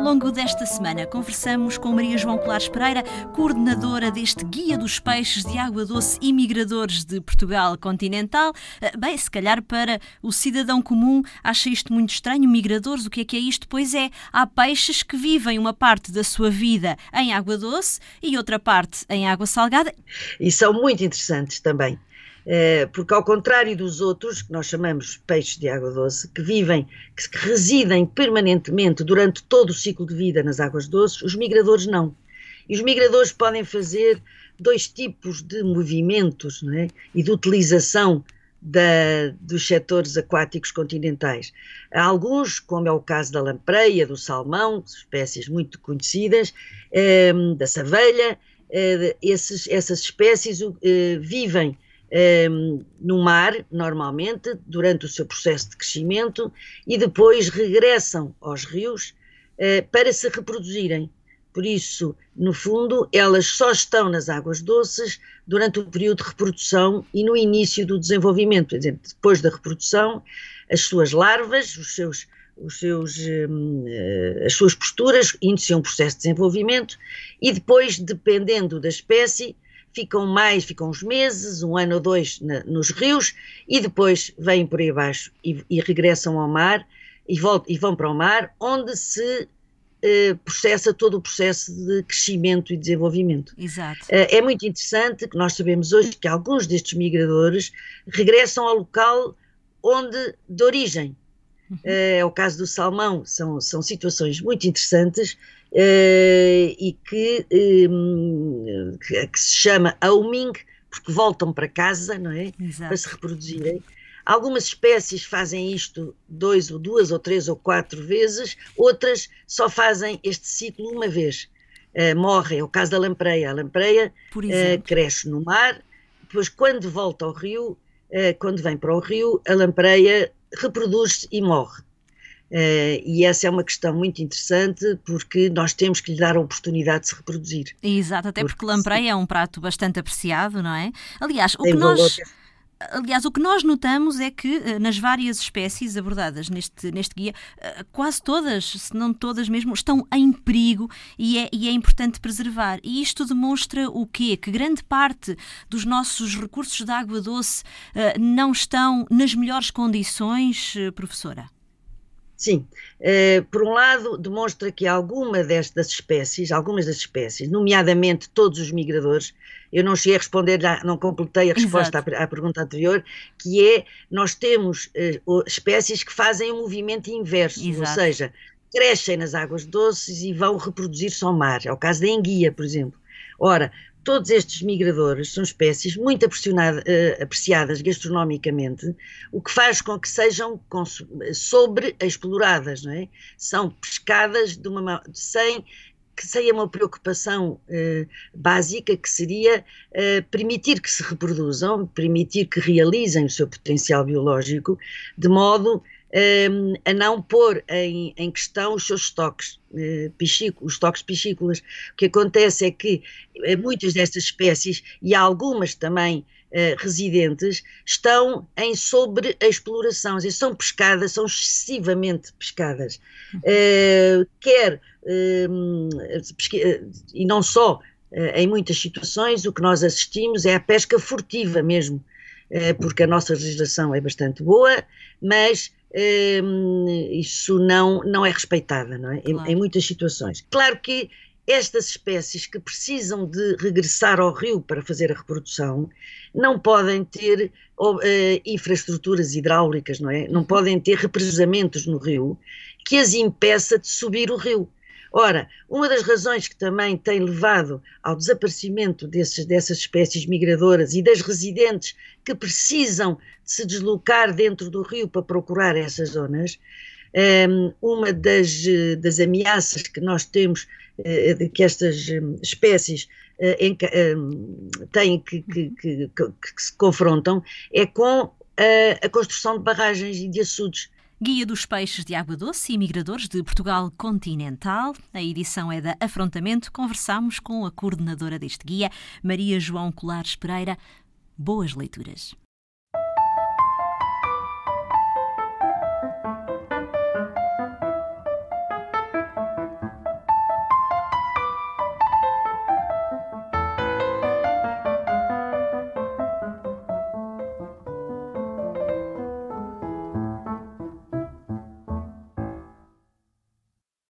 longo desta semana, conversamos com Maria João Colares Pereira, coordenadora deste Guia dos Peixes de Água Doce e Migradores de Portugal Continental. Eh, bem, se calhar para o cidadão comum acha isto muito estranho. Migradores, o que é que é isto? Pois é, há peixes que vivem uma parte da sua vida em água doce e outra parte em água salgada. E são muito interessantes também. Eh, porque ao contrário dos outros, que nós chamamos peixes de água doce, que vivem, que residem permanentemente durante todo o ciclo de vida nas águas doces, os migradores não. E os migradores podem fazer dois tipos de movimentos é? e de utilização da, dos setores aquáticos continentais. Alguns, como é o caso da lampreia, do salmão, espécies muito conhecidas, eh, da savelha, eh, esses, essas espécies vivem um, ehm, no mar, normalmente, durante o seu processo de crescimento, e depois regressam aos rios uh, para se reproduzirem. Por isso, no fundo, elas só estão nas águas doces durante o período de reprodução e no início do desenvolvimento. Por exemplo, depois da reprodução, as suas larvas, os seus, os seus, ehm, as suas posturas iniciam um processo de desenvolvimento e depois, dependendo da espécie, ficam mais, ficam uns meses, um ano ou dois na, nos rios e depois vêm por aí abaixo e, e regressam ao mar e, voltam, e vão para o mar, onde se eh, processa todo o processo de crescimento e desenvolvimento. Exato. Eh, é muito interessante que nós sabemos hoje que alguns destes migradores regressam ao local onde de origem. Uhum. Eh, é o caso do salmão, são, são situações muito interessantes e que, um, que, que, se chama homing, porque voltam para casa, não é? Exato. Para se reproduzirem. Algumas espécies fazem isto dois ou duas ou três ou quatro vezes, outras só fazem este ciclo uma vez. Uh, morrem, é o caso da lampreia. A lampreia uh, cresce no mar, depois quando volta ao rio, uh, quando vem para o rio, a lampreia reproduz-se e morre. Uh, e essa é uma questão muito interessante porque nós temos que lhe dar a oportunidade de se reproduzir. Exato, até porque, porque lampreia é um prato bastante apreciado, não é? Aliás, o que nós. Aliás, o que nós notamos é que eh, nas várias espécies abordadas neste, neste guia, eh, quase todas, se não todas mesmo, estão em perigo e é, e é importante preservar. E isto demonstra o quê? Que grande parte dos nossos recursos de água doce não estão nas melhores condições, professora? Sim, uh, por um lado demonstra que alguma destas espécies, algumas das espécies, nomeadamente todos os migradores, eu não cheguei a responder, não completei a resposta à, à, pergunta anterior, que é, nós temos uh, espécies que fazem um movimento inverso, Exato. ou seja, crescem nas águas doces e vão reproduzir-se ao mar, é o caso da enguia, por exemplo. Ora, todos estes migradores são espécies muito uh, apreciadas gastronomicamente, o que faz com que sejam sobreexploradas, não é? São pescadas de uma, sem que seja uma preocupação uh, básica que seria uh, permitir que se reproduzam, permitir que realizem o seu potencial biológico, de modo um, a não pôr em, em questão os seus estoques, uh, os estoques piscícolas. O que acontece é que uh, muitas destas espécies, e algumas também uh, residentes, estão em sobreexploração, são pescadas, são excessivamente pescadas. Quer, e não só, em muitas situações, o que nós assistimos é a pesca furtiva mesmo, porque a nossa legislação é bastante boa, mas isso não, não é respeitada, não é? Claro. Em, em, muitas situações. Claro que estas espécies que precisam de regressar ao rio para fazer a reprodução não podem ter uh, infraestruturas hidráulicas, não é? Não uhum. podem ter represamentos no rio que as impeça de subir o rio. Ora, uma das razões que também tem levado ao desaparecimento desses, dessas espécies migradoras e das residentes que precisam de se deslocar dentro do rio para procurar essas zonas, ehm, uma das, das ameaças que nós temos eh, de que estas hum, espécies eh, hum, têm que, que, que, que, se confrontam é com a, a construção de barragens e de açudes Guia dos Peixes de Água Doce e Migradores de Portugal Continental. A edição é da Afrontamento. Conversamos com a coordenadora deste guia, Maria João Colares Pereira. Boas leituras.